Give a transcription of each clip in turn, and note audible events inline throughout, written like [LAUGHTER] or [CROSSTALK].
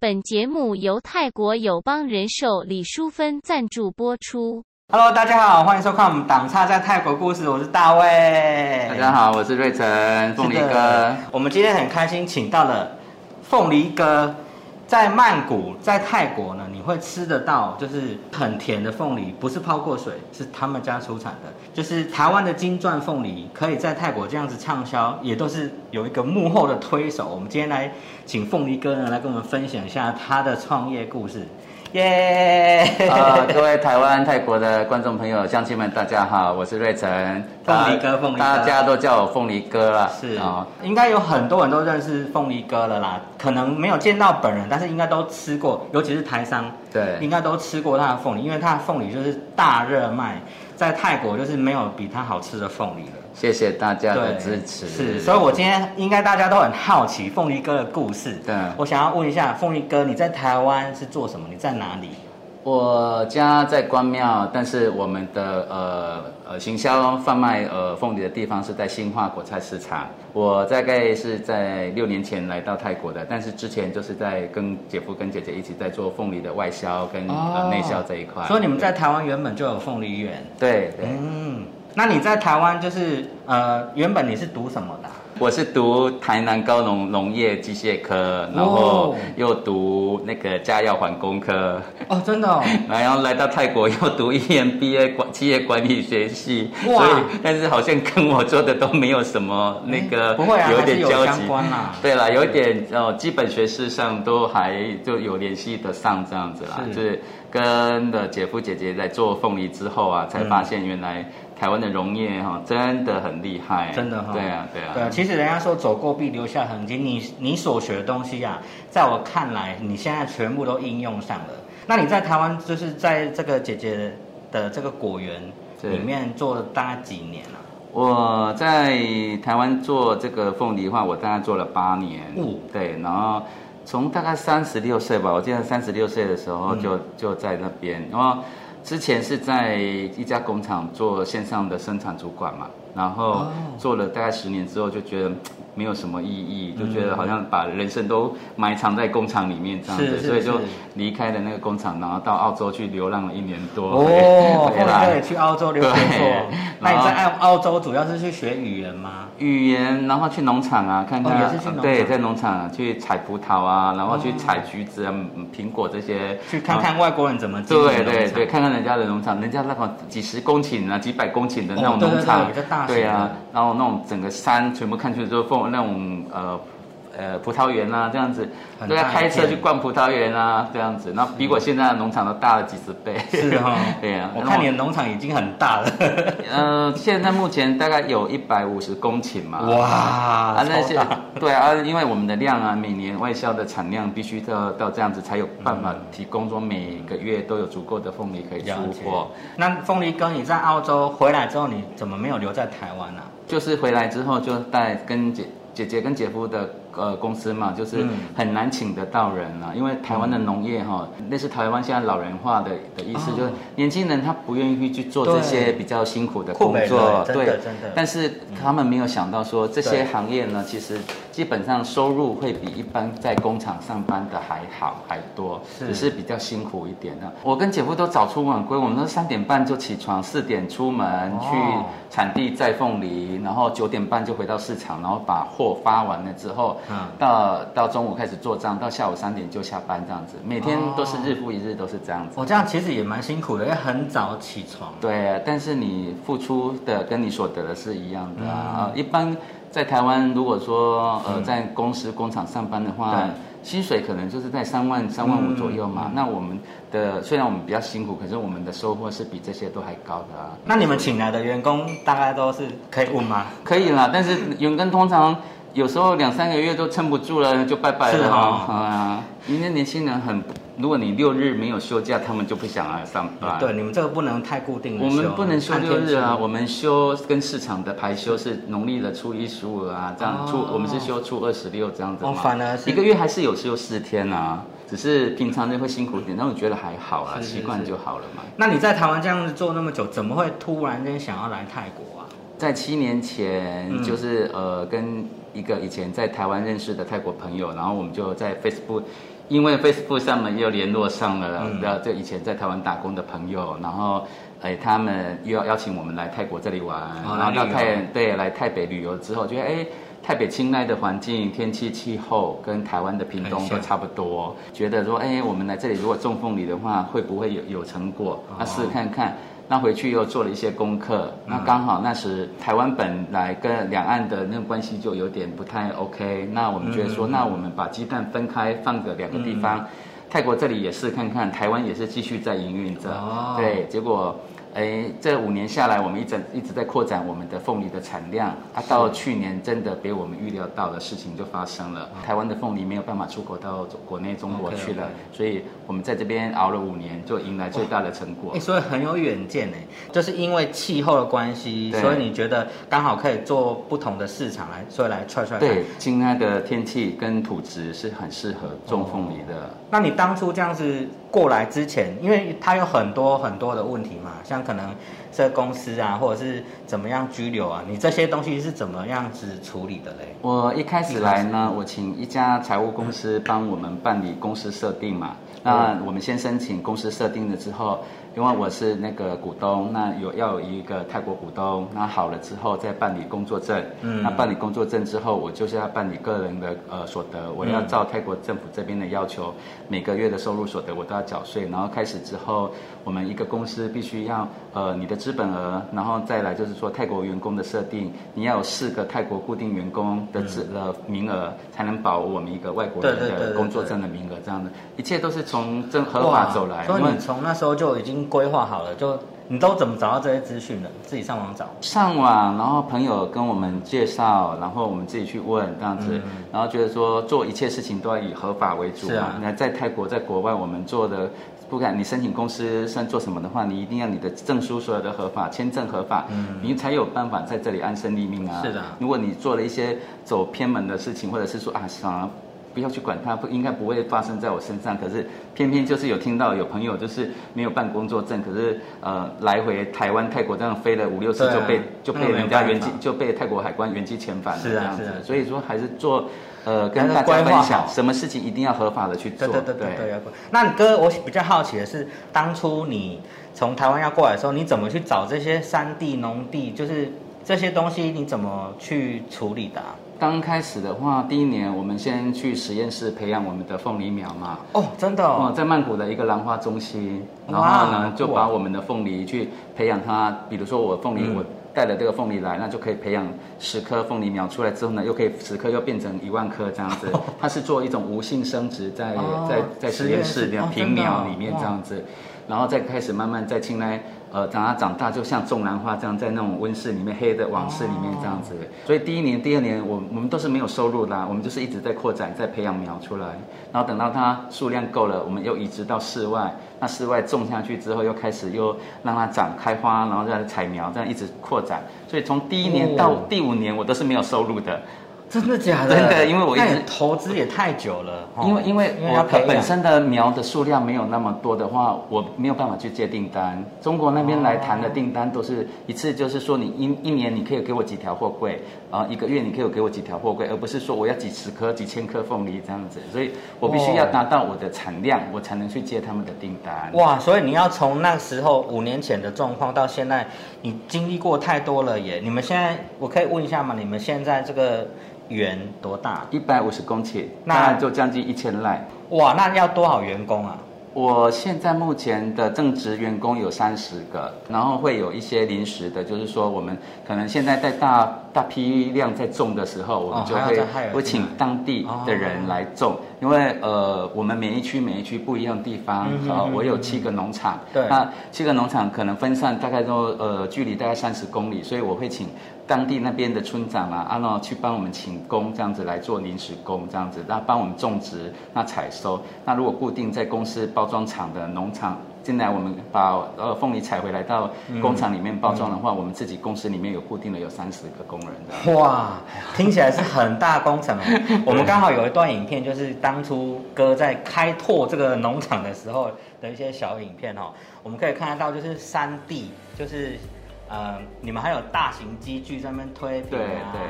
本节目由泰国友邦人寿李淑芬赞助播出。Hello，大家好，欢迎收看我们党差在泰国故事，我是大卫。大家好，我是瑞成凤梨哥。我们今天很开心，请到了凤梨哥。在曼谷，在泰国呢，你会吃得到就是很甜的凤梨，不是泡过水，是他们家出产的，就是台湾的金钻凤梨，可以在泰国这样子畅销，也都是有一个幕后的推手。我们今天来请凤梨哥呢来跟我们分享一下他的创业故事，耶、啊，各位台湾、泰国的观众朋友、乡亲们，大家好，我是瑞成。凤梨哥凤梨哥大家都叫我凤梨哥啦。是啊，应该有很多人都认识凤梨哥了啦，可能没有见到本人，但是应该都吃过，尤其是台商，对应该都吃过他的凤梨，因为他的凤梨就是大热卖，在泰国就是没有比它好吃的凤梨了。谢谢大家的支持。是，所以我今天应该大家都很好奇凤梨哥的故事。对我想要问一下凤梨哥，你在台湾是做什么？你在哪里？我家在关庙，但是我们的呃呃行销贩卖呃凤梨的地方是在新化果菜市场。我大概是在六年前来到泰国的，但是之前就是在跟姐夫跟姐姐一起在做凤梨的外销跟、呃内销这一块。哦所以你们在台湾原本就有凤梨园。对对。嗯，那你在台湾就是呃，原本你是读什么的啊、我是读台南高农农业机械科，然后又读那个家药环工科，哦，真的哦。[LAUGHS] 然后来到泰国又读 E EMBA 管企业管理学系，哇。所以但是好像跟我做的都没有什么那个，哎不会啊有一点交集。相关啦。对啦，有一点哦，基本学识上都还就有联系得上这样子啦，是。就是跟的姐夫姐姐在做凤梨之后啊，才发现原来台湾的溶液哈、真的很厉害，真的哈、对啊对啊，对啊，其实人家说走过必留下痕迹，你你所学的东西啊，在我看来，你现在全部都应用上了。那你在台湾就是在这个姐姐的这个果园对。里面做了大概几年啊？我在台湾做这个凤梨的话，我大概做了八年。哦。对，然后从大概三十六岁吧，我记得三十六岁的时候嗯。就、就在那边，然后之前是在一家工厂做线上的生产主管嘛，然后哦做了大概十年之后，就觉得没有什么意义，就觉嗯得好像把人生都埋藏在工厂里面这样子，所以就离开了那个工厂，然后到澳洲去流浪了一年多。哦，对 [LAUGHS] 去澳洲留学对过。那你在澳澳洲主要是去学语言吗？语言，然后去农场啊，看看、对，在农场去采葡萄啊，然后去哦采橘子啊、嗯苹果这些，去看看外国人怎么对对对，看看人家的农场，人家那种几十公顷啊、几百公顷的那种农场，对啊，然后那种整个山全部看去之后，凤那种呃呃葡萄园啊这样子，都要开车去逛葡萄园啊这样子，那比我现在的农场都大了几十倍。是哈、[LAUGHS] 对啊，我看你的农场已经很大了。呃，现在目前大概有一百五十公顷嘛。哇，啊，那些对啊，因为我们的量啊，每年外销的产量必须到到这样子，才有办法提供说每个月都有足够的凤梨可以出货。那凤梨哥，你在澳洲回来之后，你怎么没有留在台湾呢、就是回来之后就带跟姐姐姐跟姐夫的呃公司嘛，就是嗯。很难请得到人啊，因为台湾的农业哈，那是台湾现在老人化的的意思，哦。就是年轻人他不愿意去做这些比较辛苦的工作，对。真的。但是他们没有想到说这些行业呢，其实基本上收入会比一般在工厂上班的还好还多，只是比较辛苦一点的。我跟姐夫都早出晚归，我们都三点半就起床，四点出门哦。去产地摘凤梨，然后九点半就回到市场，然后把货发完了之后，嗯到到中午开始做账，到下午三点就下班这样子，每天都是日复一日都是这样子。我、这样其实也蛮辛苦的，因为很早起床。对，但是你付出的跟你所得的是一样的啊。一般在台湾，如果说呃在公司工厂上班的话对，薪水可能就是在三万三万五左右嘛。嗯那我们的虽然我们比较辛苦，可是我们的收获是比这些都还高的啊。那你们请来的员工大概都是可以问吗？可以啦，但是员工通常有时候两三个月都撑不住了，就拜拜是了哈啊。因为年轻人很，如果你六日没有休假，他们就不想来上班。对，你们这个不能太固定的我休们不能休六日啊，我们休跟市场的排休是农历的初一十五啊，这样哦初我们是休初二十六这样子嘛。哦反而是一个月还是有休四天啊，只是平常就会辛苦一点，但我觉得还好啦，是是习惯就好了嘛。那你在台湾这样子做那么久，怎么会突然间想要来泰国啊？在七年前，嗯就是呃跟一个以前在台湾认识的泰国朋友，然后我们就在 Facebook 因为 Facebook 上面又联络上了，嗯呃，就以前在台湾打工的朋友，然后，哎，他们又要邀请我们来泰国这里玩，哦然后到泰对来台北旅游之后，觉得哎。泰北青睐的环境、天气、气候跟台湾的屏东都差不多，觉得说，哎，我们来这里如果种凤梨的话，会不会有有成果？那试试看看。那回去又做了一些功课，那刚好那时台湾本来跟两岸的那个关系就有点不太 OK，那我们觉得说，嗯那我们把鸡蛋分开放个两个地方，泰国这里也是看看，台湾也是继续在营运着，哦。对，结果。哎，这五年下来，我们一直一直在扩展我们的凤梨的产量。啊，到去年真的比我们预料到的事情就发生了，台湾的凤梨没有办法出口到国内中国去了所以我们在这边熬了五年，就迎来最大的成果哎、。所以很有远见哎，就是因为气候的关系，所以你觉得刚好可以做不同的市场来，所以来踹踹。对，青海的天气跟土质是很适合种凤梨的。那你当初这样子过来之前，因为它有很多很多的问题嘛，像可能这公司啊，或者是怎么样拘留啊，你这些东西是怎么样子处理的嘞？我一开始来呢，我请一家财务公司帮我们办理公司设定嘛。那我们先申请公司设定了之后，因为我是那个股东，那有要有一个泰国股东，那好了之后再办理工作证。嗯那办理工作证之后，我就是要办理个人的呃所得，我要照泰国政府这边的要求，每个月的收入所得我都要缴税。然后开始之后，我们一个公司必须要呃你的资本额，然后再来就是说泰国员工的设定，你要有四个泰国固定员工的资的名额，才能保我们一个外国人的工作证的名额，这样的，一切都是从正合法走来。所以你从那时候就已经规划好了，就你都怎么找到这些资讯的？自己上网找。上网，然后朋友跟我们介绍，然后我们自己去问这样子，嗯然后觉得说做一切事情都要以合法为主嘛。那在泰国，在国外，我们做的。不管你申请公司算做什么的话，你一定要你的证书所有的合法，签证合法，你才有办法在这里安身立命啊。嗯是的如果你做了一些走偏门的事情，或者是说啊啥不要去管它，不应该不会发生在我身上。可是偏偏就是有听到有朋友就是没有办工作证，可是呃来回台湾、泰国这样飞了五六次就被、就被人家原机就被泰国海关原机遣返了这样子是啊。所以说还是做呃跟大家分享，什么事情一定要合法的去做。对对对对对，那你哥，我比较好奇的是，当初你从台湾要过来的时候，你怎么去找这些山地、农地，就是这些东西，你怎么去处理的啊、刚开始的话，第一年我们先去实验室培养我们的凤梨苗嘛。哦，真的哦，哦，在曼谷的一个兰花中心，然后呢，就把我们的凤梨去培养它。比如说我凤梨，嗯我带了这个凤梨来，那就可以培养十颗凤梨苗出来之后呢，又可以十颗又变成一万颗这样子。[LAUGHS] 它是做一种无性生殖在，哦在在实验室实验室哦的平苗里面这样子，然后再开始慢慢在青来。呃，长它长大就像种兰花这样，在那种温室里面、黑的网室里面这样子。所以第一年、第二年，我我们都是没有收入的啊、我们就是一直在扩展、在培养苗出来。然后等到它数量够了，我们又移植到室外。那室外种下去之后，又开始又让它长开花，然后再采苗，这样一直扩展。所以从第一年到哦第五年，我都是没有收入的。真的假的？真的因为我一直投资也太久了，哦因为因为因为要我本身的苗的数量没有那么多的话，我没有办法去接订单。中国那边来谈的订单都是一次，就是说你一一年你可以给我几条货柜，啊，一个月你可以给我几条货柜，而不是说我要几十颗、几千颗凤梨这样子。所以我必须要达到我的产量，我才能去接他们的订单。哇，所以你要从那时候五年前的状况到现在，你经历过太多了耶。你们现在，我可以问一下吗？你们现在这个园多大？一百五十公顷，那那就将近一千赖。哇，那要多少员工啊？我现在目前的正职员工有三十个，然后会有一些临时的，就是说我们可能现在在大大批量在种的时候，我们就会、会请当地的人来种，因为呃我们每一区每一区不一样的地方，呃嗯哼嗯我有七个农场，对那七个农场可能分散大概都呃距离大概三十公里，所以我会请当地那边的村长啊，啊那去帮我们请工这样子来做临时工这样子，那帮我们种植，那采收。那如果固定在公司包装厂的农场进来，我们把呃凤梨采回来到工厂里面包装的话，我们自己公司里面有固定的有三十个工人这样。哇，听起来是很大工程哦。我们刚好有一段影片，就是当初哥在开拓这个农场的时候的一些小影片哦。我们可以看得到，就是山地，就是呃，你们还有大型机具在那边推平对啊对，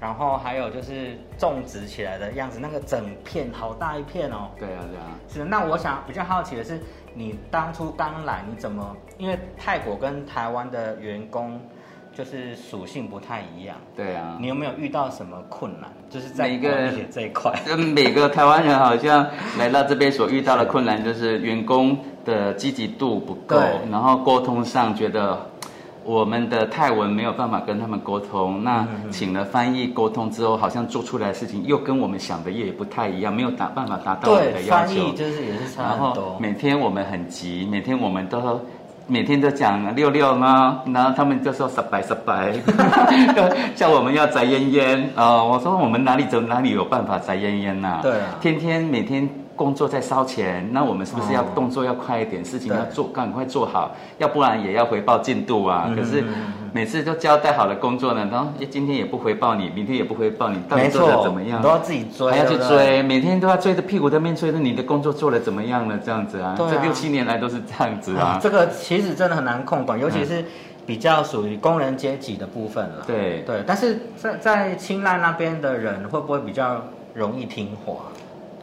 然后还有就是种植起来的样子，那个整片好大一片哦。对啊，对啊。是，那我想比较好奇的是，你当初刚来，你怎么？因为泰国跟台湾的员工就是属性不太一样，对啊。你有没有遇到什么困难？就是在每个这一块，跟每个台湾人好像来到这边所遇到的困难，就是员工的积极度不够，然后沟通上觉得我们的泰文没有办法跟他们沟通。那嗯请了翻译沟通之后，好像做出来的事情又跟我们想的也不太一样，没有达办法达到我们的，要求翻译。就是也是差然后很多。每天我们很急，每天我们都每天都讲六六呢，然后他们就说十白十白，[LAUGHS] 叫我们要摘烟烟啊、我说我们哪里走哪里有办法摘烟烟呐、对啊天天每天。工作在烧钱，那我们是不是要哦动作要快一点，事情要做赶快做好，要不然也要回报进度啊。嗯可是每次都交代好了工作呢，然后今天也不回报你，明天也不回报你，到底没做的，怎么样都？要自己追，还要去追，每天都要追着屁股在面追着你的工作做的怎么样了，这样子啊这六七年来都是这样子啊。[LAUGHS] 这个其实真的很难控管，尤其是比较属于工人阶级的部分了。对对，但是在在青睐那边的人会不会比较容易听话？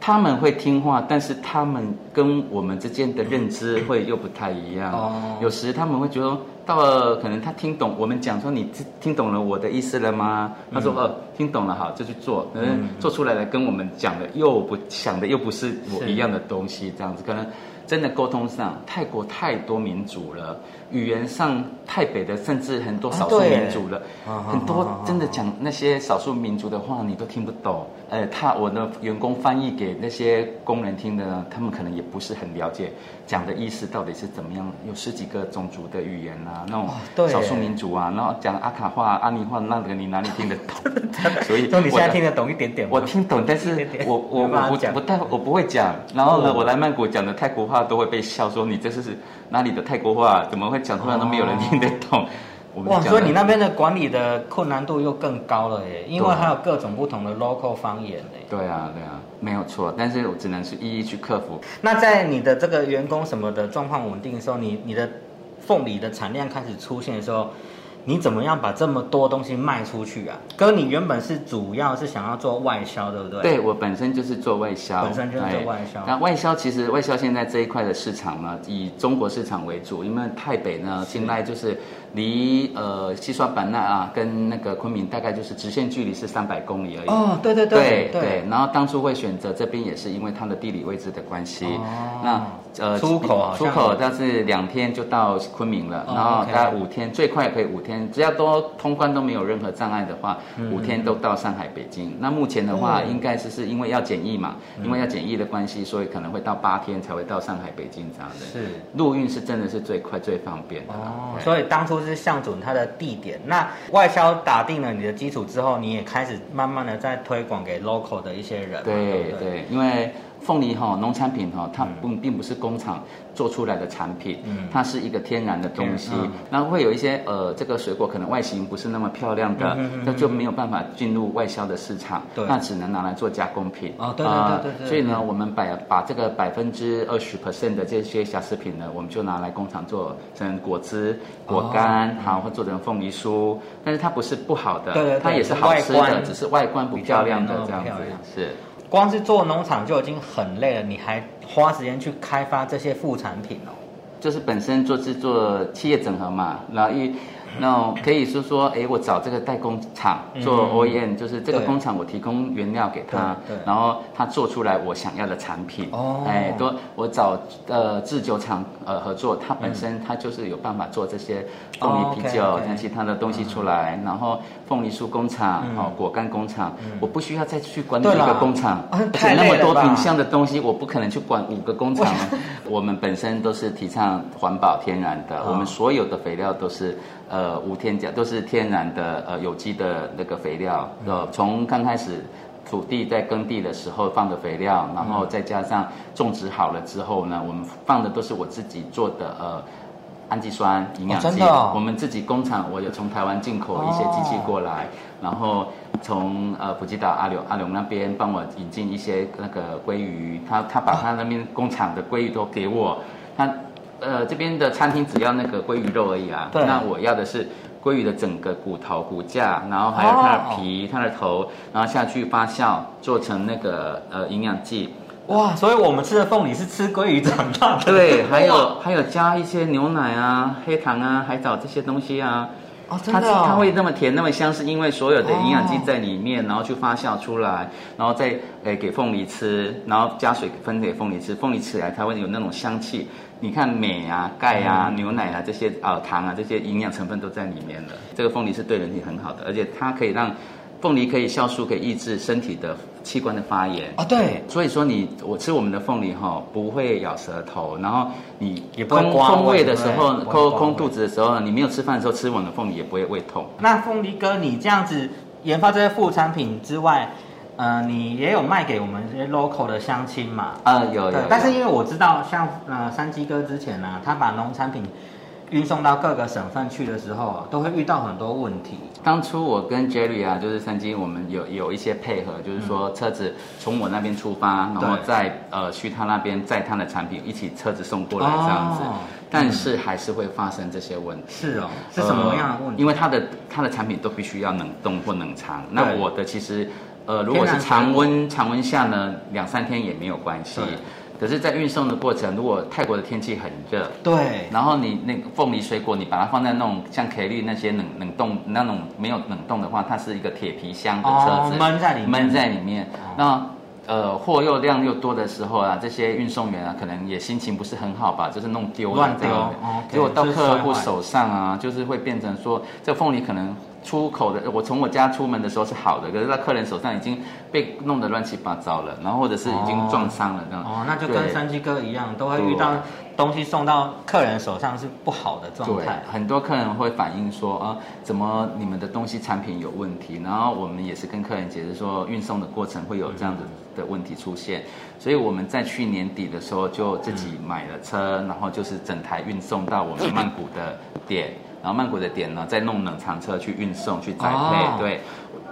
他们会听话，但是他们跟我们之间的认知会又不太一样。哦有时他们会觉得，到了可能他听懂我们讲说，你听听懂了我的意思了吗？他说，哦，听懂了，好，就去做。嗯做出来了跟我们讲的又不想的又不是我是一样的东西，这样子可能。真的沟通上，泰国太多民族了，语言上太北的甚至很多少数民族了，啊很多真的讲那些少数民族的话，你都听不懂。呃，他我的员工翻译给那些工人听的呢，他们可能也不是很了解讲的意思到底是怎么样。有十几个种族的语言啊，那种少数民族啊，然后讲阿卡话、阿尼话，那个你哪里听得懂？[LAUGHS] 所以 [LAUGHS] 就你现在我听得懂一点点吗？我听懂，但是我我我不太我不会讲。然后呢，哦我来曼谷讲的泰国话都会被笑说你这是哪里的泰国话？怎么会讲出来都没有人听得懂？哇，所以你那边的管理的困难度又更高了耶，因为对还有各种不同的 local 方言嘞。对啊对啊，没有错。但是我只能是一一去克服。那在你的这个员工什么的状况稳定的时候，你你的凤梨的产量开始出现的时候，你怎么样把这么多东西卖出去啊？哥，你原本是主要是想要做外销，对不对？对我本身就是做外销，本身就是做外销那外销其实外销现在这一块的市场呢，以中国市场为主，因为台北呢现在就是离呃西双版纳啊跟那个昆明大概就是直线距离是三百公里而已。哦，对对对对对，然后当初会选择这边也是因为它的地理位置的关系。哦那呃出口出口但是两天就到昆明了，哦然后大概五天，最快可以五天，只要都通关都没有任何障碍的话，嗯五天都到上海、北京。那目前的话，嗯应该是是因为要检疫嘛，因为要检疫的关系，所以可能会到八天才会到上海、北京这样的。是。陆运是真的是最快最方便的。哦，所以当初是向准它的地点，那外销打定了你的基础之后，你也开始慢慢的在推广给 local 的一些人对？对，因为凤梨哈农产品哈，它不并不是工厂做出来的产品，嗯它是一个天然的东西天然嗯。然后会有一些呃，这个水果可能外形不是那么漂亮的那就没有办法进入外销的市场对，那只能拿来做加工品。哦对对啊对对对所以呢，我们把把这个百分之二十 percent 的这些瑕疵品呢，我们就拿来工厂做成果汁、果干，好，或做成凤梨酥。但是它不是不好的，它也是好吃的，只是外观不漂亮的这样子。是。光是做农场就已经很累了，你还花时间去开发这些副产品哦。就是本身做制作企业整合嘛，然后一那种可以是说，哎，我找这个代工厂做嗯 OEM，、就是这个工厂我提供原料给他然后他做出来我想要的产品。哦。哎，多我找呃制酒厂呃合作，他本嗯。身他就是有办法做这些凤梨啤酒像其他的东西出来，然后凤梨酥工厂、嗯。哦果干工厂，嗯。我不需要再去管理一个工厂，啊而且那么多品相的东西，我不可能去管五个工厂啊。我们本身都是提倡环保天然的，哦。我们所有的肥料都是呃无添加，都是天然的呃有机的那个肥料。呃，从刚开始土地在耕地的时候放的肥料，然后再加上种植好了之后呢，我们放的都是我自己做的呃。氨基酸营养剂、我们自己工厂，我有从台湾进口一些机器过来，然后从呃普吉岛阿柳阿柳那边帮我引进一些那个鲑鱼，他他把他那边工厂的鲑鱼都给我，他呃这边的餐厅只要那个鲑鱼肉而已啊，对那我要的是鲑鱼的整个骨头、骨架，然后还有它的皮、它的头，然后下去发酵，做成那个呃营养剂。哇，所以我们吃的凤梨是吃鲑鱼长大的。对，还有哇还有加一些牛奶啊、黑糖啊、海藻这些东西啊。哦，真它的、哦，它会那么甜那么香，是因为所有的营养剂哦在里面，然后去发酵出来，然后再诶给凤梨吃，然后加水分给凤梨吃，凤梨吃起来它会有那种香气。你看镁啊、钙啊、嗯牛奶啊这些啊、糖啊这些营养成分都在里面了。这个凤梨是对人体很好的，而且它可以让凤梨可以酵素可以抑制身体的器官的发炎。哦，对，所以说你我吃我们的凤梨哈、不会咬舌头，然后你也不会空胃的时候空空肚子的时候，你没有吃饭的时候吃我们的凤梨也不会胃痛。那凤梨哥，你这样子研发这些副产品之外，呃，你也有卖给我们这些 local 的乡亲嘛？啊，有有有，，但是因为我知道，像呃山鸡哥之前呢、他把农产品运送到各个省份去的时候啊，都会遇到很多问题。当初我跟 Jerry 啊，就是三金，我们有有一些配合，就是说车子从我那边出发，然后再呃去他那边载他的产品一起车子送过来这样子，哦但是还是会发生这些问题。是哦，是什么样的问题？呃因为它的它的产品都必须要冷冻或冷藏。那我的其实，呃，如果是常温常温下呢，两三天也没有关系对。可是，在运送的过程，如果泰国的天气很热，对，然后你那个凤梨水果，你把它放在那种像 K 绿那些冷冷冻那种没有冷冻的话，它是一个铁皮箱的车哦子，闷在里面。闷在里面。哦。那呃货又量又多的时候啊，这些运送员啊，可能也心情不是很好吧，就是弄丢了乱丢结果到客户手上啊，就是会变成说，这凤梨可能出口的，我从我家出门的时候是好的，可是到客人手上已经被弄得乱七八糟了，然后或者是已经哦撞伤了这样。哦，那就跟对山鸡哥一样，都会遇到东西送到客人手上是不好的状对态，。很多客人会反映说啊，怎么你们的东西产品有问题？然后我们也是跟客人解释说，运送的过程会有这样子的问题出现，所以我们在去年底的时候就自己买了车，然后就是整台运送到我们曼谷的点，然后曼谷的点呢再弄冷藏车去运送去栽培，哦对。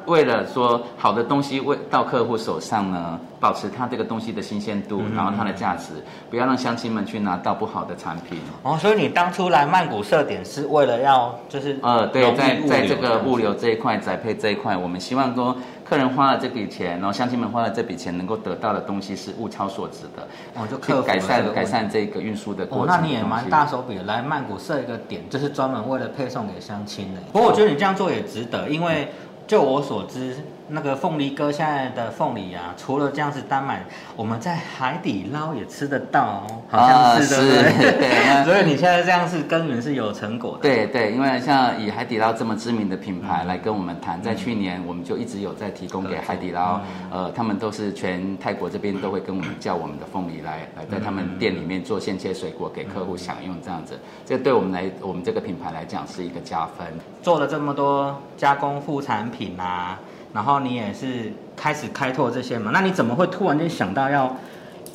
为了说好的东西为到客户手上呢，保持它这个东西的新鲜度，嗯然后它的价值，不要让乡亲们去拿到不好的产品。哦，所以你当初来曼谷设点是为了要就是呃，对，在在这个物流这一块、宅配这一块，我们希望说客人花了这笔钱，然后乡亲们花了这笔钱，能够得到的东西是物超所值的，哦就去改善改善这个运输的过哦，程哦。那你也蛮大手笔的，来曼谷设一个点，就是专门为了配送给乡亲的。不过我觉得你这样做也值得，因为就我所知，那个凤梨哥现在的凤梨啊，除了这样子单买，我们在海底捞也吃得到哦，好像是、啊对不对？是对 [LAUGHS] 所以你现在这样是耕耘是有成果的。对对，因为像以海底捞这么知名的品牌嗯来跟我们谈，在去年我们就一直有在提供给海底捞，嗯呃，他们都是全泰国这边都会跟我们叫我们的凤梨来来在他们店里面做现切水果给客户享用，这样子，这对我们来我们这个品牌来讲是一个加分。做了这么多加工副产品啊，然后你也是开始开拓这些嘛？那你怎么会突然间想到要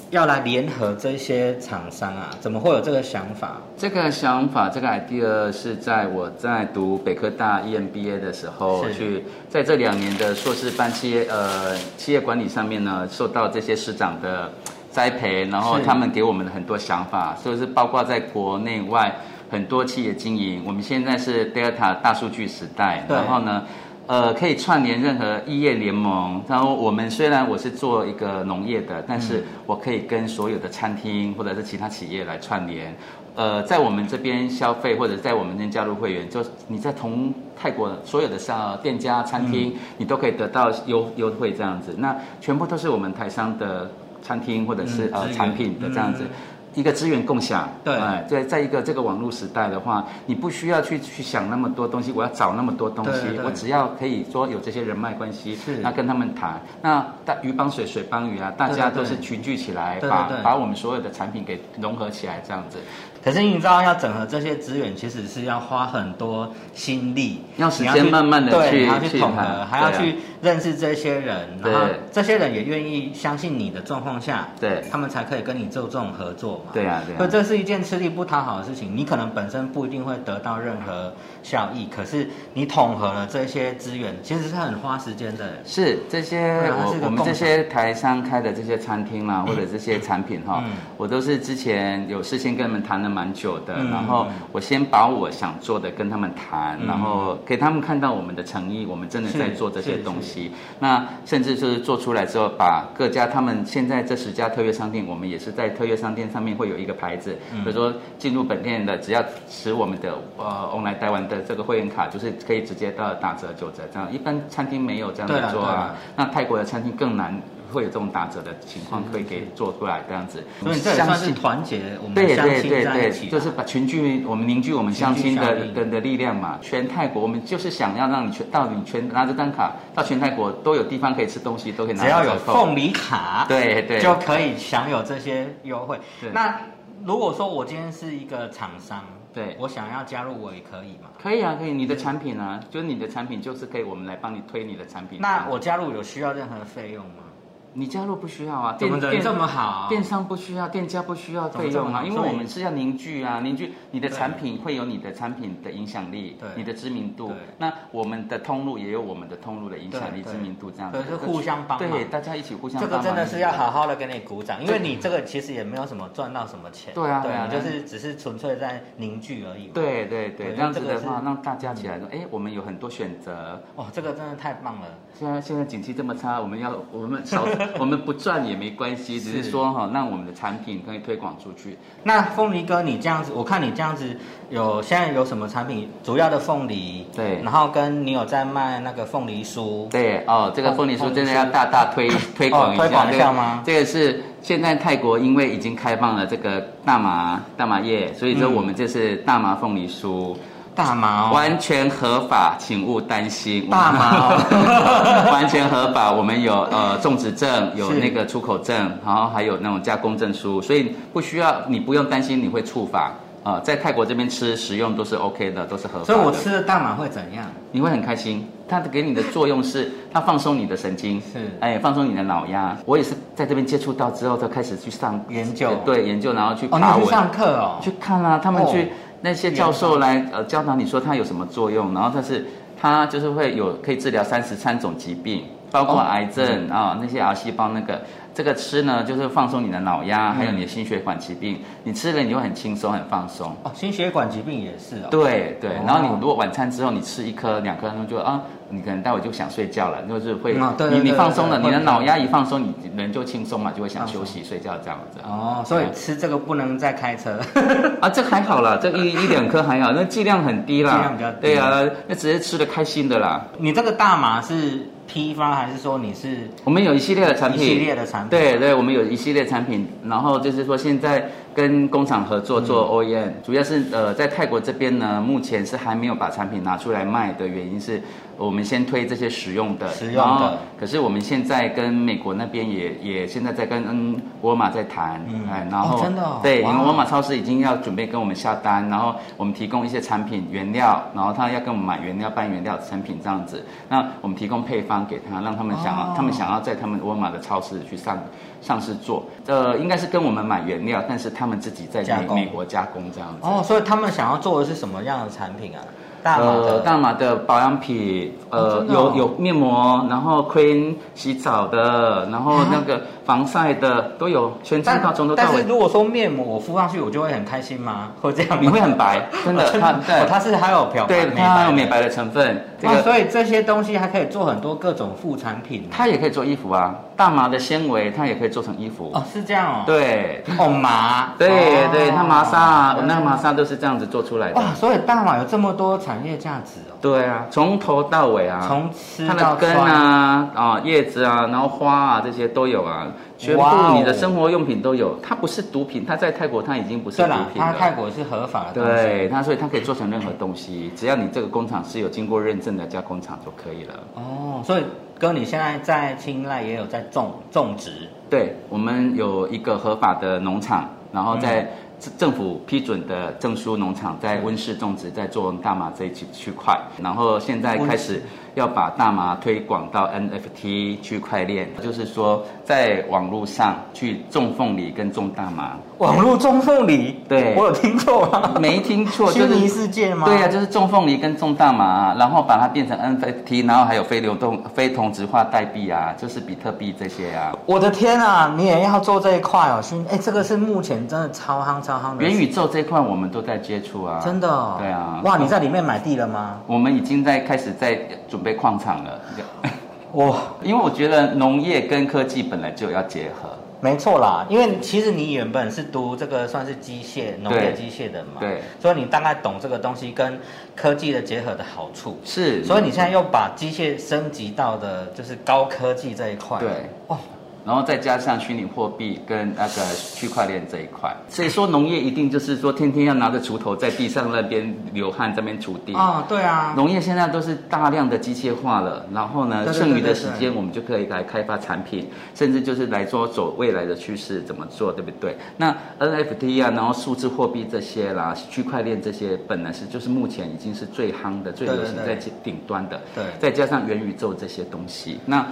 要来联合这些厂商啊？怎么会有这个想法？这个想法，这个 idea 是在我在读北科大 E EMBA 的时候是去，在这两年的硕士班企业呃企业管理上面呢，受到这些师长的栽培，然后他们给我们的很多想法，所以是包括在国内外很多企业经营。我们现在是 Delta 大数据时代，然后呢。呃，可以串联任何异业联盟。然后我们虽然我是做一个农业的，但是我可以跟所有的餐厅或者是其他企业来串联。呃，在我们这边消费或者在我们这边加入会员，就你在同泰国所有的像店家、餐厅，你都可以得到优优惠这样子。那全部都是我们台商的餐厅或者是、呃产品的这样子。嗯一个资源共享，对。哎，在在一个这个网络时代的话，你不需要去去想那么多东西，我要找那么多东西，我只要可以说有这些人脉关系是，那跟他们谈，那大鱼帮水，水帮鱼啊，大家都是群聚起来，把把我们所有的产品给融合起来，这样子。可是你知道，要整合这些资源，其实是要花很多心力，要时间慢慢地对，去你要去去统合，还要去认识这些人，然后对这些人也愿意相信你的状况下，对他们才可以跟你做这种合作嘛。对啊对啊所以这是一件吃力不讨好的事情。你可能本身不一定会得到任何效益，可是你统合了这些资源，其实是很花时间的。是这些我我们这些台商开的这些餐厅啦，或者这些产品哈嗯，我都是之前有事先跟他们谈了蛮久的，嗯然后我先把我想做的跟他们谈，嗯。然后给他们看到我们的诚意，我们真的在做这些是东西。那甚至就是做出来之后，把各家他们现在这十家特约商店，我们也是在特约商店上面会有一个牌子，嗯。比如说进入本店的，只要持我们的呃 online 台湾的这个会员卡，就是可以直接到打折九折这样。一般餐厅没有这样子做啊。那泰国的餐厅更难会有这种打折的情况，可以给做出来这样子。所以这也算是团结我们对相亲对对对就是把群聚我们凝聚我们相亲的群聚效应的的力量嘛。全泰国我们就是想要让你全到你全拿着单卡到全泰国都有地方可以吃东西，都可以拿只要有凤梨卡，对对就可以享有这些优惠对。那如果说我今天是一个厂商，对我想要加入我也可以嘛？可以啊，可以。你的产品啊，就是你的产品，就是可以我们来帮你推你的产品。那我加入有需要任何费用吗？你加入不需要啊，怎么店人这么好？电商不需要，店家不需要费用啊，因为我们是要凝聚啊，凝聚你的产品会有你的产品的影响力对，你的知名度。那我们的通路也有我们的通路的影响力、知名度这样子对，是互相帮忙对，大家一起互相这。个真的是要好好的给你鼓掌，因为你这个其实也没有什么赚到什么钱。对啊对对啊就是只是纯粹在凝聚而已。，对对对，对这样子这个的话，让大家起来说，哎，我们有很多选择。哦，这个真的太棒了。现在现在景气这么差，我们要我们少 [LAUGHS] 我们不赚也没关系，只是是说哈，让我们的产品可以推广出去。那凤梨哥，你这样子，我看你这样子有现在有什么产品？主要的凤梨，对。然后跟你有在卖那个凤梨酥，对哦，这个凤梨酥真的要大大推 [LAUGHS] 推广一下。推广一这个下吗这个是现在泰国因为已经开放了这个大麻大麻叶，所以说嗯。我们这是大麻凤梨酥，大麻哦，完全合法，请勿担心。大麻哦，[LAUGHS] 完全合法，我们有呃种植证，有那个出口证，然后还有那种加工证书，所以不需要你不用担心你会触法。呃，在泰国这边吃食用都是 OK 的，都是合法的。所以我吃了大麻会怎样？你会很开心。它给你的作用是，它放松你的神经，是哎，放松你的脑压。我也是在这边接触到之后，就开始去上研究对研究，然后去哦，你去上课哦，去看啊，他们去、哦那些教授来呃教导你说它有什么作用，然后它是它就是会有可以治疗三十三种疾病，包括哦癌症啊、那些癌细胞那个。这个吃呢，就是放松你的脑压，还有你的心血管疾病。你吃了你会很轻松、很放松。哦，心血管疾病也是哦，对对哦，然后你如果晚餐之后你吃一颗两颗，然后就啊，你可能待会就想睡觉了，就是会嗯对对你你放松了，你的脑压一放松，你人就轻松嘛，就会想休息睡觉这样子。哦，所以吃这个不能再开车，[LAUGHS] 啊，这还好啦，这一一两颗还好，那剂量很低啦。剂量比较低对啊，那直接吃的开心的啦。你这个大麻是批发还是说你是我们有一系列的产品，一系列的产品？对对，我们有一系列产品，然后就是说现在跟工厂合作做 OEM，、主要是呃在泰国这边呢，目前是还没有把产品拿出来卖的原因是，我们先推这些实用的，实用的。可是我们现在跟美国那边也也现在在跟嗯沃尔玛在谈，嗯。哎，然后、哦真的哦。对，因哇。为沃尔玛超市已经要准备跟我们下单，然后我们提供一些产品原料，然后他要跟我们买原料、半原料产品这样子，那我们提供配方给他，让他们想要、哦。他们想要在他们沃尔玛的超市去上上市做，呃，应该是跟我们买原料，但是他们自己在美美国加工这样子。哦，所以他们想要做的是什么样的产品啊？大麻呃，的大麻的保养品，哦呃，有有面膜，然后 cream 洗澡的，然后那个防晒的都有，全套但从头到尾但是，如果说面膜我敷上去，我就会很开心吗？会这样吗？你会很白，真的，它哦，对它是还有漂白对，美它有美白的成分，这哦，所以这些东西还可以做很多各种副产品。它也可以做衣服啊，大麻的纤维它也可以做成衣服，哦，是这样哦。，对。哦麻，哦对对，它麻纱啊，我那个麻纱都是这样子做出来的。哇，所以大麻有这么多产业价值哦，对啊，从头到尾啊，从吃它的根穿，啊、啊叶子啊，然后花啊这些都有啊，全部你的生活用品都有。它不是毒品，它在泰国它已经不是毒品它泰。国是合法的。对它，所以它可以做成任何东西，只要你这个工厂是有经过认证的加工厂就可以了。哦，所以哥你现在在青睐也有在种种植，对，我们有一个合法的农场，然后在嗯政政府批准的证书农场，在温室种植，在做大麻这一区区块，然后现在开始要把大麻推广到 NFT 区块链，就是说在网络上去种凤梨跟种大麻。网络种凤梨，对我有听错吗？没听错，就是虚拟世界吗？对呀、就是种凤梨跟种大麻，然后把它变成 NFT，然后还有非流动、非同质化代币啊，就是比特币这些啊。我的天啊，你也要做这一块哦，虚哎，这个是目前真的超夯超夯的元宇宙这一块我们都在接触啊，真的、哦，对啊哇，你在里面买地了吗？我们已经在开始在准备矿场了，哇，[LAUGHS] 因为我觉得农业跟科技本来就要结合。没错啦，因为其实你原本是读这个算是机械农业机械的嘛，对，所以你大概懂这个东西跟科技的结合的好处。是，所以你现在又把机械升级到的就是高科技这一块，对。哦，然后再加上虚拟货币跟那个区块链这一块，所以说农业一定就是说天天要拿着锄头在地上那边流汗，这边锄地。哦，对啊，农业现在都是大量的机械化了，然后呢，剩余的对时间我们就可以来开发产品，甚至就是来说走未来的趋势怎么做，对不对？那 NFT 啊，然后数字货币这些啦，区块链这些，本来是就是目前已经是最夯的、最流行在顶端的，对。再加上元宇宙这些东西，那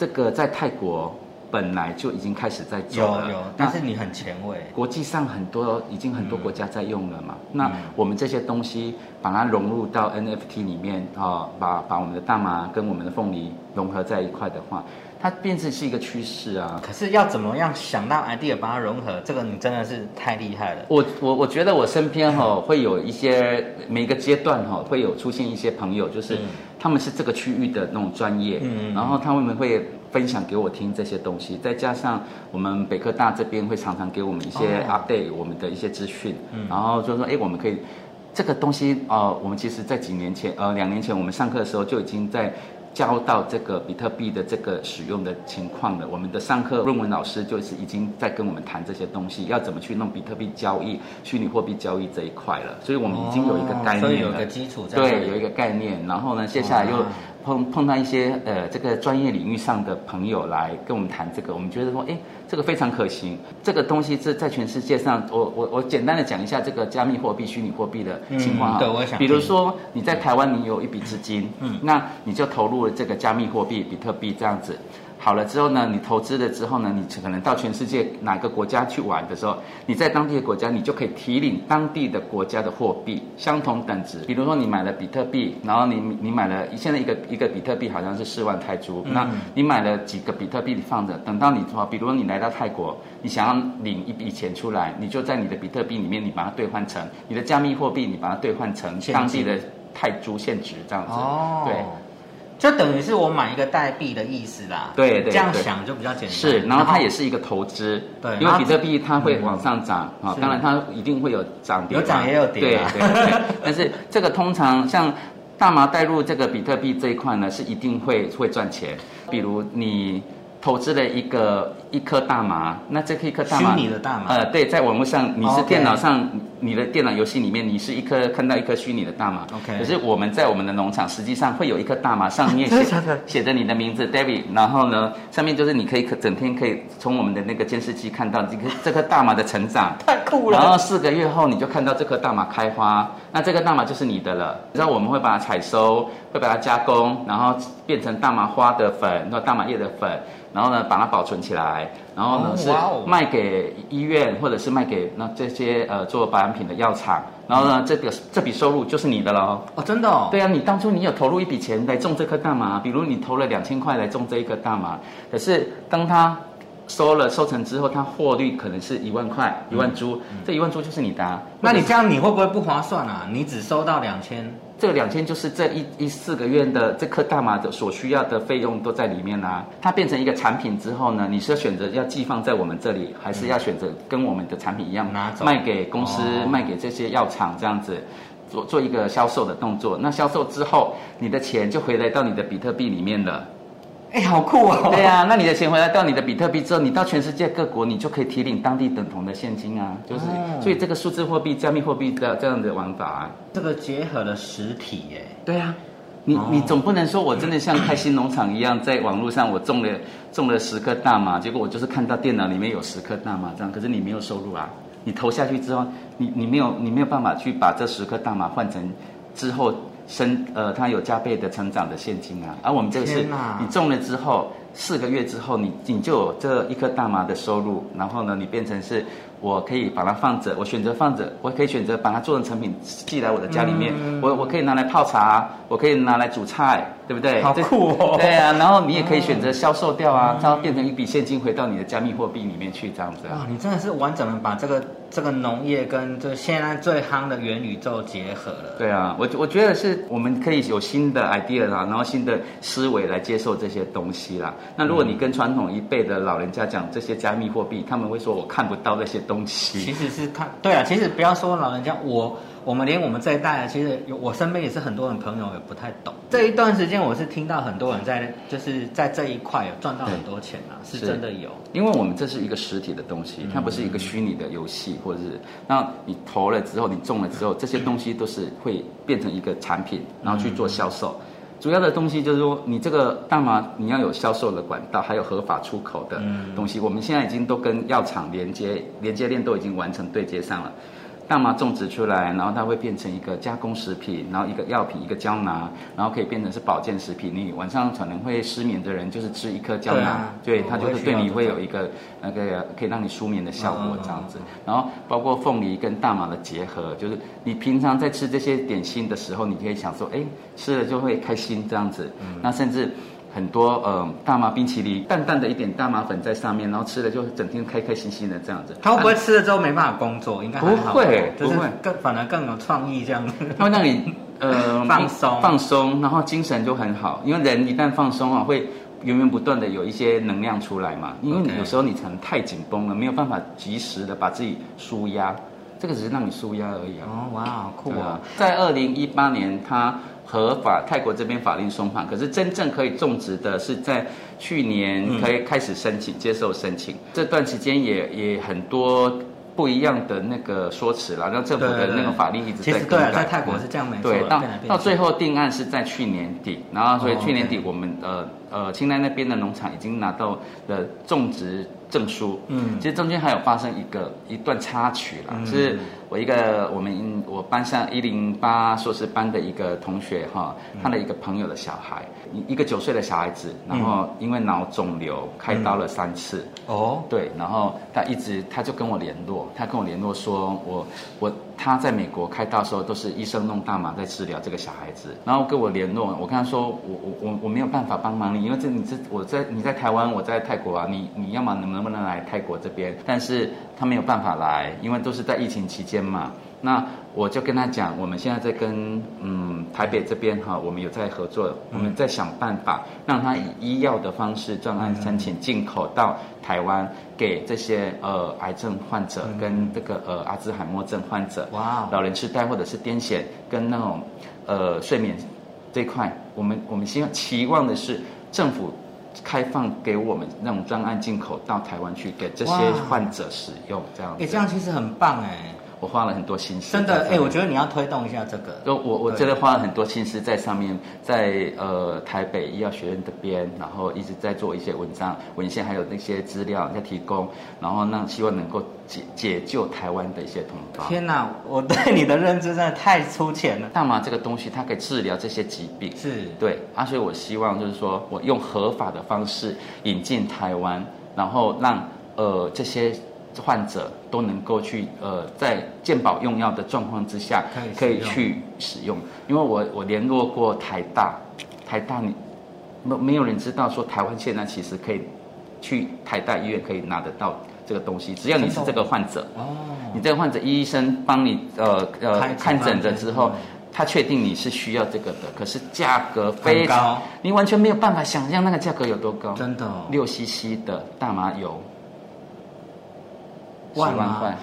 这这个在泰国本来就已经开始在做了，有有，但是你很前卫，国际上很多已经很多国家在用了嘛，那嗯我们这些东西把它融入到 NFT 里面啊、把把我们的大麻跟我们的凤梨融合在一块的话，它变成是一个趋势啊。可是要怎么样想到 idea 把它融合，这个你真的是太厉害了。我我我觉得我身边哈、会有一些每个阶段哈、会有出现一些朋友，就是嗯他们是这个区域的那种专业，嗯然后他们会分享给我听这些东西，再加上我们北科大这边会常常给我们一些哦 update 我们的一些资讯，嗯然后就说哎我们可以这个东西呃我们其实在几年前呃两年前我们上课的时候就已经在。教到这个比特币的这个使用的情况了，我们的上课论文老师就是已经在跟我们谈这些东西，要怎么去弄比特币交易、虚拟货币交易这一块了，所以我们已经有一个概念有一个基础在对，有一个概念。然后呢，接下来又哇碰碰到一些呃这个专业领域上的朋友来跟我们谈这个，我们觉得说，哎，这个非常可行。这个东西是在全世界上，我我我简单的讲一下这个加密货币、虚拟货币的情况啊。嗯对我想比如说你在台湾，你有一笔资金，嗯嗯，那你就投入了这个加密货币、比特币这样子。好了之后呢，你投资了之后呢，你可能到全世界哪个国家去玩的时候，你在当地的国家，你就可以提领当地的国家的货币，相同等值。比如说你买了比特币，然后你你买了现在一个一个比特币好像是四万泰铢，嗯那你买了几个比特币你放着，等到你说，比如说你来到泰国，你想要领一笔钱出来，你就在你的比特币里面，你把它兑换成你的加密货币，你把它兑换成当地的泰铢现值这样子。哦，对。就等于是我买一个代币的意思啦。对对对这样想就比较简单。是，然后它也是一个投资，对因为比特币它会往上涨啊，是当然它一定会有涨跌，有涨也有跌对啊对对。[LAUGHS] 但是这个通常像大麻带入这个比特币这一块呢，是一定会会赚钱。比如你投资了一个一颗大麻，那这一颗大麻虚拟的大麻呃，对，在网络上你是电脑上你的电脑游戏里面，你是一颗看到一颗虚拟的大麻 OK 可是我们在我们的农场实际上会有一颗大麻，上面写 [LAUGHS] 写着你的名字 David，然后呢，上面就是你可以可整天可以从我们的那个监视器看到这个这颗大麻的成长。太酷了然后。四个月后，你就看到这颗大麻开花，那这个大麻就是你的了。然后我们会把它采收，会把它加工，然后变成大麻花的粉，或大麻叶的粉，然后呢把它保存起来，然后呢、哦是卖给医院或者是卖给那这些呃做保养品的药厂，然后呢这个这笔收入就是你的喽。哦，真的哦。对啊，你当初你有投入一笔钱来种这颗大麻，比如你投了两千块来种这一颗大麻，可是当它收了收成之后，它获利可能是一万块，一万株，这一万株就是你的、啊。那你这样你会不会不划算啊？你只收到两千，这个两千就是这一一四个月的这颗大麻的所需要的费用都在里面啦、它变成一个产品之后呢，你是要选择要寄放在我们这里，还是要选择跟我们的产品一样拿走卖给公司、哦卖给这些药厂这样子？做做一个销售的动作，那销售之后，你的钱就回来到你的比特币里面了。哎，好酷哦。对啊，那你的钱回来到你的比特币之后，你到全世界各国，你就可以提领当地等同的现金啊，就是，哦所以这个数字货币、加密货币的这样的玩法啊，这个结合了实体耶。对啊，你哦你总不能说我真的像开心农场一样，在网络上我种了种了十颗大麻，结果我就是看到电脑里面有十颗大麻这样，可是你没有收入啊，你投下去之后，你你没有你没有办法去把这十颗大麻换成之后生呃，它有加倍的成长的现金啊。而我们这个是你种了之后，四个月之后，你你就有这一颗大麻的收入，然后呢，你变成是我可以把它放着，我选择放着，我可以选择把它做成成品寄来我的家里面，嗯我我可以拿来泡茶，我可以拿来煮菜，对不对？好酷哦对啊，然后你也可以选择销售掉啊，它变成一笔现金回到你的加密货币里面去，这样子啊哇，。你真的是完整的把这个这个农业跟这现在最夯的元宇宙结合了。对啊，我我觉得是我们可以有新的 idea 啦，然后新的思维来接受这些东西啦。那如果你跟传统一辈的老人家讲这些加密货币，他们会说我看不到那些东西其西。实是看对啊，其实不要说老人家，我我们连我们这一代，其实有我身边也是很多人朋友也不太懂。这一段时间，我是听到很多人在就是在这一块有赚到很多钱啊，是是真的有。因为我们这是一个实体的东西，它不是一个虚拟的游戏，或者是那你投了之后，你中了之后，这些东西都是会变成一个产品，然后去做销售。主要的东西就是说，你这个大麻你要有销售的管道，还有合法出口的东西。我们现在已经都跟药厂连接，连接链都已经完成对接上了。大麻种植出来，然后它会变成一个加工食品，然后一个药品，一个胶囊，然后可以变成是保健食品。你晚上可能会失眠的人，就是吃一颗胶囊对它就我会对你会有一个那个可以让你舒眠的效果嗯这样子。然后包括凤梨跟大麻的结合，就是你平常在吃这些点心的时候，你可以想说，哎，吃了就会开心这样子。嗯那甚至。很多呃大麻冰淇淋，淡淡的一点大麻粉在上面，然后吃了就整天开开心心的这样子。他会不会吃了之后没办法工作？应该不会就是不会更反而更有创意这样子。他会让你呃 [LAUGHS] 放松放松，然后精神就很好。因为人一旦放松啊，会源源不断的有一些能量出来嘛。因为你有时候你可能太紧绷了，没有办法及时的把自己舒压，这个只是让你舒压而已啊。哦，哇，好酷啊！，在二零一八年，它合法泰国这边法令松绑，可是真正可以种植的是在去年可以开始申请、接受申请。这段期间也也很多不一样的那个说辞啦，让政府对对对的那个法令一直在更改。在泰国是这样没错。对，到到最后定案是在去年底，然后所以哦去年底我们呃呃清奈那边的农场已经拿到了种植证书。嗯其实中间还有发生一个一段插曲啦，嗯是我一个我们我班上一零八硕士班的一个同学哈，嗯。他的一个朋友的小孩，一一个九岁的小孩子，然后因为脑肿瘤开刀了三次。哦，对，然后他一直他就跟我联络，他跟我联络说，我我他在美国开刀的时候都是医生弄大麻在治疗这个小孩子，然后跟我联络，我跟他说，我我我我没有办法帮忙你，因为这你这我在你在台湾，我在泰国啊，你你要么能能不能来泰国这边？但是他没有办法来，因为都是在疫情期间嘛。那我就跟他讲，我们现在在跟嗯台北这边哈，我们有在合作，我们在想办法让他以医药的方式专案申请进口到台湾，给这些呃癌症患者跟这个呃阿兹海默症患者，哇哦老人痴呆或者是癫痫跟那种呃睡眠这一块，我们我们希望期望的是政府。开放给我们那种专案进口到台湾去，给这些患者使用，这样子。哎，这样其实很棒哎，我花了很多心思真的哎。我觉得你要推动一下这个。就我我真的花了很多心思在上面，在呃台北医药学院这边，然后一直在做一些文章、文献，还有那些资料在提供，然后让希望能够解解救台湾的一些同胞。天哪，我对你的认知真的太粗浅了。[LAUGHS] 大麻这个东西，它可以治疗这些疾病。是，对啊，所以我希望就是说我用合法的方式引进台湾，然后让呃这些患者都能够去呃在健保用药的状况之下可以去使用。因为我我联络过台大，台大你没没有人知道说台湾现在其实可以去台大医院可以拿得到这个东西，只要你是这个患者。哦，你这个患者医生帮你呃呃看诊了之后嗯，他确定你是需要这个的，可是价格非常高常，你完全没有办法想象那个价格有多高。真的哦六 CC 的大麻油，十万吗万块，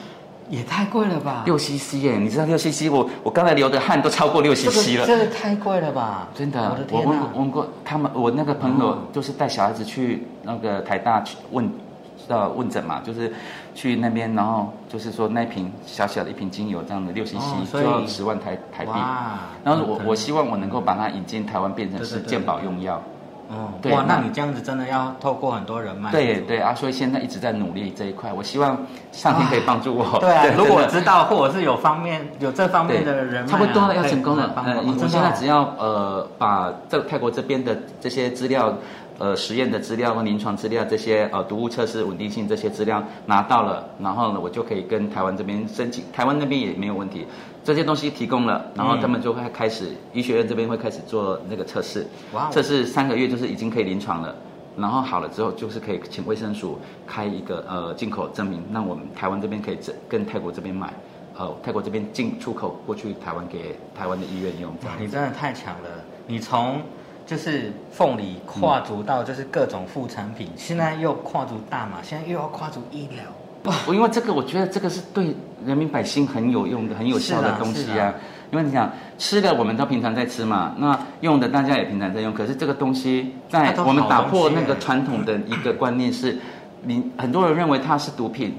也太贵了吧？六 CC 耶！你知道六 CC 我我刚才流的汗都超过六这 CC 了。这个太贵了吧？真的，我的天哪我问过！问过他们，我那个朋友哦就是带小孩子去那个台大去问，呃问诊嘛，就是去那边，然后就是说那瓶小小的一瓶精油这样的六 CC 哦就要十万台台币。哇！然后我嗯我希望我能够把它引进台湾，变成是健保用药。哇，那那你这样子真的要透过很多人脉。对对啊，所以现在一直在努力这一块，我希望上天可以帮助我。[LAUGHS] 对啊，如果我知道或者是有方面有这方面的人差不多了，要成功了。呃，帮我哦我现在只要呃把这泰国这边的这些资料，呃实验的资料和临床资料这些呃毒物测试稳定性这些资料拿到了，然后呢我就可以跟台湾这边申请，台湾那边也没有问题，这些东西提供了，然后他们就会开始、医学院这边会开始做那个测试，测试三个月就是已经可以临床了。然后好了之后，就是可以请卫生署开一个呃进口证明，让我们台湾这边可以跟泰国这边买，呃泰国这边进出口过去台湾给台湾的医院用。哇你真的太强了！你从就是凤梨跨足到就是各种副产品，现在又跨足大麻，现在又要跨足医疗。我因为这个，我觉得这个是对人民百姓很有用的、很有效的东西啊。因为你想吃的，我们都平常在吃嘛，那用的大家也平常在用。可是这个东西，在我们打破那个传统的一个观念是，你很多人认为它是毒品，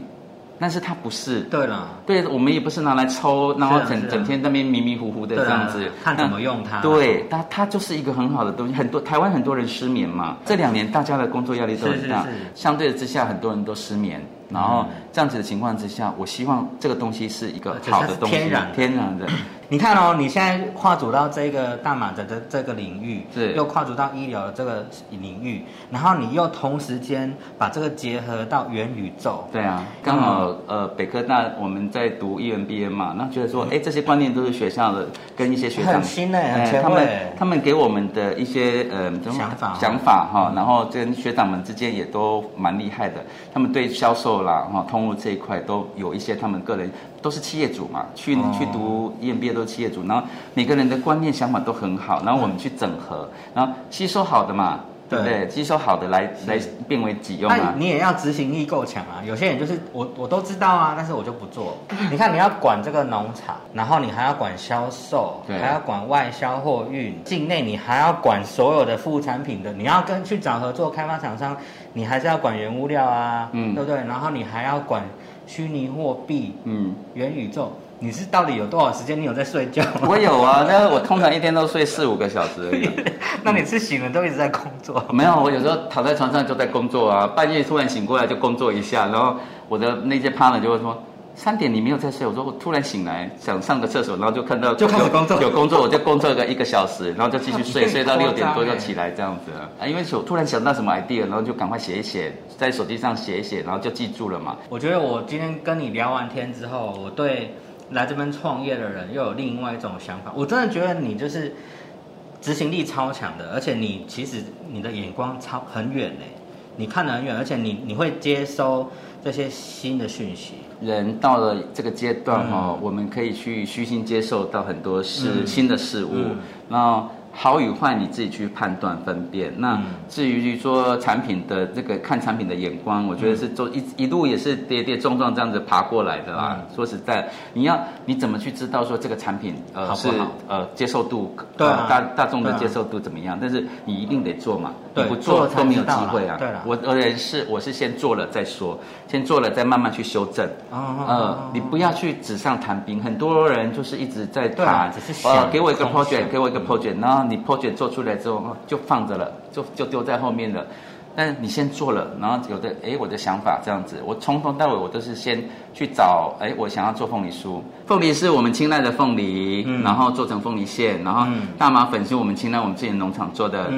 但是它不是。对了，对，我们也不是拿来抽，然后整、啊啊整天在那边迷迷糊糊的这样子，看怎么用它对，它它就是一个很好的东西。很多台湾很多人失眠嘛，这两年大家的工作压力都很大，是是是相对之下很多人都失眠。然后这样子的情况之下，我希望这个东西是一个好的东西，天然的。天然的。[COUGHS] 你看哦，你现在跨足到这个大马的这这个领域，是。又跨足到医疗的这个领域，然后你又同时间把这个结合到元宇宙，对啊，刚好呃北科大我们在读 E EMBA 嘛，那觉得说，哎，这些观念都是学校的跟一些学长很新欸很前卫。哎他们他们给我们的一些呃想法。想法哈，然后跟学长们之间也都蛮厉害的，他们对销售啦哈通路这一块都有一些他们个人都是企业主嘛，去哦去读 E EMBA 都是企业主，然后每个人的观念想法都很好，然后我们去整合，然后吸收好的嘛。对不对对？吸收好的来来变为己用那啊！你也要执行力够强啊。有些人就是我我都知道啊，但是我就不做。[LAUGHS] 你看，你要管这个农场，然后你还要管销售，对还要管外销货运，境内你还要管所有的副产品的，你要跟去找合作开发厂商，你还是要管原物料啊，嗯对不对？然后你还要管虚拟货币、嗯，元宇宙。你是到底有多少时间？你有在睡觉吗？我有啊，[LAUGHS] 但是我通常一天都睡四五个小时而已。[LAUGHS] 那你是醒了都一直在工作？没有，我有时候躺在床上就在工作啊，半夜突然醒过来就工作一下，然后我的那些 partner 就会说。三点你没有在睡，我说我突然醒来想上个厕所，然后就看到就开始有工作有工作我就工作个一个小时，然后就继续 [LAUGHS] 睡，睡到六点多就起来这样子啊，因为手突然想到什么 idea，然后就赶快写一写，在手机上写一写，然后就记住了嘛。我觉得我今天跟你聊完天之后，我对来这边创业的人又有另外一种想法。我真的觉得你就是执行力超强的，而且你其实你的眼光超很远呢，你看得很远，而且你你会接收这些新的讯息。人到了这个阶段哦，我们可以去虚心接受到很多事、嗯新的事物，嗯然后好与坏你自己去判断分辨。那嗯至于说产品的这个看产品的眼光，我觉得是做一一路也是跌跌撞撞这样子爬过来的啦。说实在，你要你怎么去知道说这个产品呃是好不好呃接受度对啊呃大大众的接受度怎么样？但是你一定得做嘛，你不做都没有机会啊。我我人是我是先做了再说，先做了再慢慢去修正。哦呃，你不要去纸上谈兵，很多人就是一直在谈只是，想呃，给我一个 project，给我一个 project，然后你 project 做出来之后哦就放着了，就就丢在后面了。但你先做了，然后有的哎，我的想法这样子，我从头到尾我都是先去找，哎，我想要做凤梨酥，凤梨是我们青睐的凤梨，嗯。然后做成凤梨馅，然后嗯。大麻粉是我们青睐我们自己农场做的，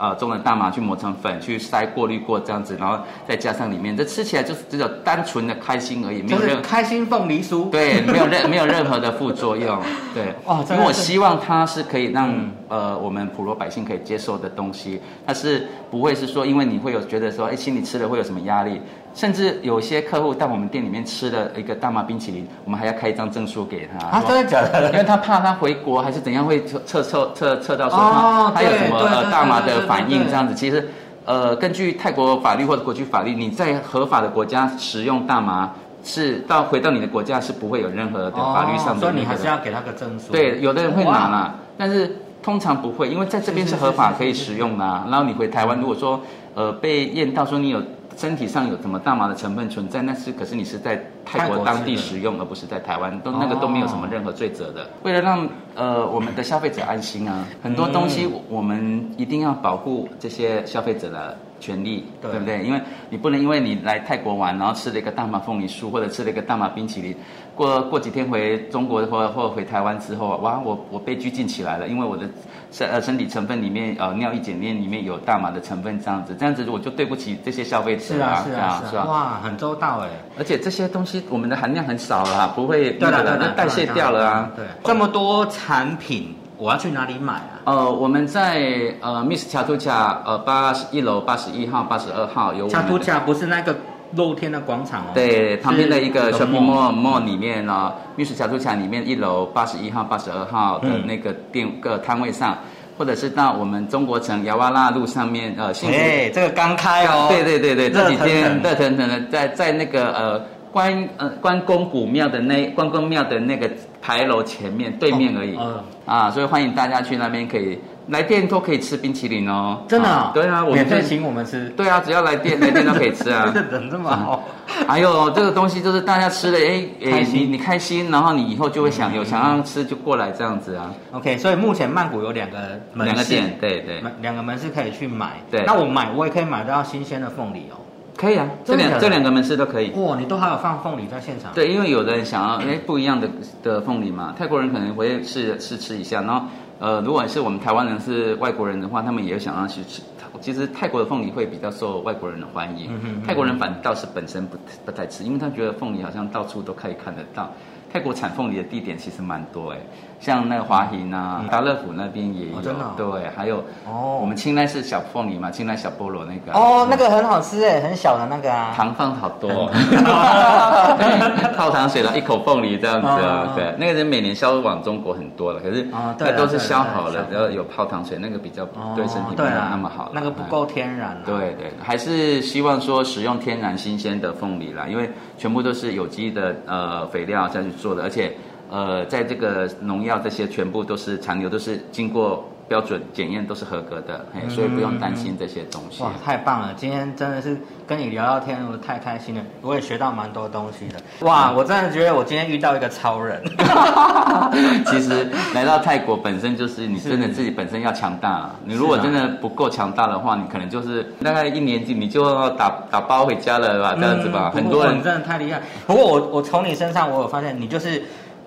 呃种的大麻去磨成粉，去筛过滤过这样子，然后再加上里面，这吃起来就是只有单纯的开心而已，没有任何开心凤梨酥，对，没有任没有任何的副作用，对，因为我希望它是可以让、嗯。呃我们普罗百姓可以接受的东西，它是不会是说因为你会有觉得说，哎，心里吃了会有什么压力，甚至有些客户到我们店里面吃了一个大麻冰淇淋，我们还要开一张证书给他，啊，真的假的？因为他怕他回国还是怎样会测测测测测到说哦他他有什么呃大麻的反应对这样子，其实呃根据泰国法律或者国际法律，你在合法的国家使用大麻是到回到你的国家是不会有任何的法律上的、哦所以你还是要给他个证书。对，有的人会拿哇啦，但是通常不会，因为在这边是合法可以使用的、啊。然后你回台湾，如果说呃被验到说你有身体上有什么大麻的成分存在，那是可是你是在泰国当地使用，而不是在台湾，都那个都没有什么任何罪责的。为了让呃我们的消费者安心啊，很多东西我们一定要保护这些消费者的。权利，对。不对？因为你不能因为你来泰国玩，然后吃了一个大麻凤梨酥，或者吃了一个大麻冰淇淋，过过几天回中国或或回台湾之后，哇，我我被拘禁起来了，因为我的身呃身体成分里面呃尿液检验里面有大麻的成分，这样子，这样子我就对不起这些消费者啊，是啊，是啊，哇，很周到哎，而且这些东西我们的含量很少啦，不会对了，那代谢掉了啊，对，这么多产品。我要去哪里买啊？呃，我们在呃 Miss 恰图恰呃八十一楼八十一号八十二号有。恰图恰不是那个露天的广场哦。对，旁边的一个 shopping mall mall 里面呢，Miss 恰图恰里面一楼八十一号八十二号的那个店个摊位上，或者是到我们中国城雅瓦拉路上面呃。幸福哎，这个刚开哦。对对对对，这几天热腾腾的，在在那个呃关呃关公古庙的那关公庙的那个。牌楼前面对面而已，啊，所以欢迎大家去那边可以来店都可以吃冰淇淋哦，真的，对啊，免费请我们吃，对啊，只要来店来店都可以吃啊，人这么好，还有这个东西就是大家吃了，哎哎，你你开心，然后你以后就会想有想要吃就过来这样子啊，OK，所以目前曼谷有两个两个店，对对，两个门市可以去买，对，那我买我也可以买到新鲜的凤梨哦。可以啊，这两这两个门市都可以。哇，你都还有放凤梨在现场？对，因为有的人想要哎不一样的的凤梨嘛，泰国人可能会试试吃一下，然后呃，如果是我们台湾人是外国人的话，他们也想要去吃。其实泰国的凤梨会比较受外国人的欢迎，泰国人反倒是本身不不太吃，因为他觉得凤梨好像到处都可以看得到。泰国产凤梨的地点其实蛮多哎，像那个华亭啊、达乐府那边也有，对，还有哦，我们青奈是小凤梨嘛，青奈小菠萝那个。哦，那个很好吃哎，很小的那个啊，糖放好多，[LAUGHS] 泡糖水了一口凤梨这样子啊，对，那个人每年销往中国很多了，可是那都是削好了，然后有泡糖水，那个比较对身体没有那么好，那个不够天然。对对，还是希望说使用天然新鲜的凤梨啦，因为全部都是有机的呃肥料再去。做的，而且，呃，在这个农药这些全部都是残留，都是经过标准检验，都是合格的，嘿，所以不用担心这些东西。哇，太棒了！今天真的是跟你聊聊天，我太开心了，我也学到蛮多东西的。哇，我真的觉得我今天遇到一个超人。[LAUGHS] 其实来到泰国本身就是你真的自己本身要强大，你如果真的不够强大的话，你可能就是大概一年级你就要打打包回家了吧，这样子吧。很多人真的太厉害。不过我我从你身上我有发现，你就是。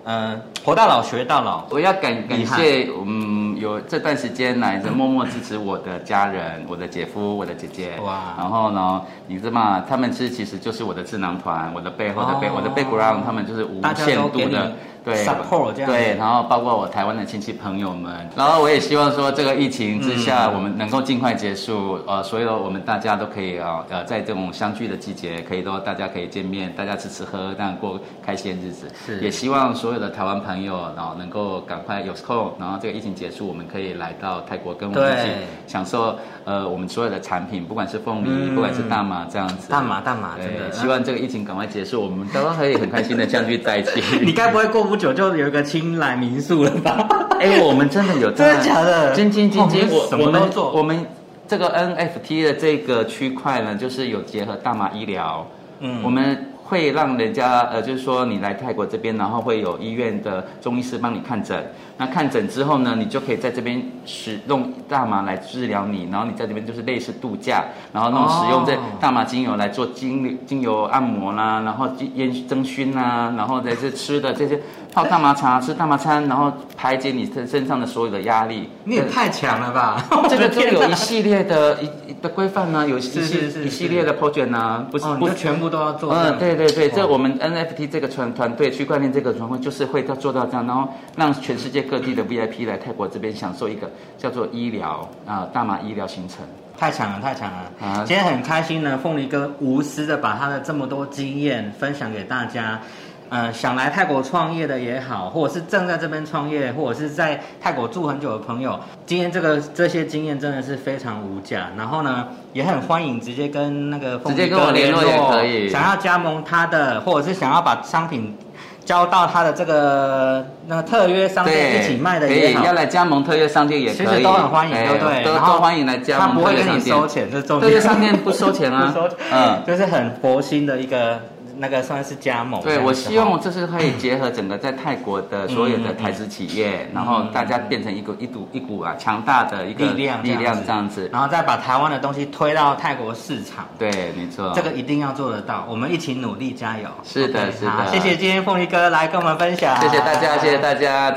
嗯，活到老学到老。我要感感谢，嗯，有这段时间来着默默支持我的家人，[LAUGHS] 我的姐夫，我的姐姐。哇。然后呢，你知道吗？他们是其实就是我的智囊团，我的背后的背，我的 background，他们就是无限度的。对，对，然后包括我台湾的亲戚朋友们，然后我也希望说这个疫情之下，我们能够尽快结束，呃，所有我们大家都可以啊，呃，在这种相聚的季节，可以都大家可以见面，大家吃吃喝喝，这样过开心日子。是，也希望所有的台湾朋友，然后能够赶快有空，然后这个疫情结束，我们可以来到泰国跟我们一起享受，呃，我们所有的产品，不管是凤梨，不管是大麻这样子。大麻，大麻，对，希望这个疫情赶快结束，我们都可以很开心的相聚在一起。[LAUGHS] 你该不会过？不久就有一个青来民宿了吧？哎，我们真的有 [LAUGHS] 真的假的？真真真真，我我们我们这个 NFT 的这个区块呢，就是有结合大马医疗。嗯，我们。会让人家呃，就是说你来泰国这边，然后会有医院的中医师帮你看诊。那看诊之后呢，你就可以在这边使用大麻来治疗你，然后你在这边就是类似度假，然后那种使用这大麻精油来做精精油按摩啦，然后烟蒸熏啊，然后在这吃的这些泡大麻茶、吃大麻餐，然后排解你身身上的所有的压力。你也太强了吧！[LAUGHS] 这个都有一系列的一的规范呢，有一系一系列的 project 呢，不是不是全部都要做。嗯，对对。对对，这我们 NFT 这个团团队区块链这个团队就是会要做到这样，然后让全世界各地的 VIP 来泰国这边享受一个叫做医疗啊大马医疗行程。太强了，太强了！啊，今天很开心呢，凤梨哥无私的把他的这么多经验分享给大家。呃，想来泰国创业的也好，或者是正在这边创业，或者是在泰国住很久的朋友，今天这个这些经验真的是非常无价。然后呢，也很欢迎直接跟那个直接跟我联络也可以，想要加盟他的，或者是想要把商品交到他的这个那个特约商店一起卖的可也好以要，来加盟特约商店也可以，其实都很欢迎，对不对？都然后都欢迎来加盟他不会特约商店跟你收。钱，这是重特点。约商店不收钱啊 [LAUGHS] 不收钱，嗯就是很佛心的一个那个算是加盟对，我希望这是可以结合整个在泰国的所有的台资企业，然后大家变成一股一股一股啊强大的一个力量力量这样子。然后再把台湾的东西推到泰国市场。对，没错。这个一定要做得到，我们一起努力加油。是的是的谢谢今天凤仪哥来跟我们分享，谢谢大家，谢谢大家。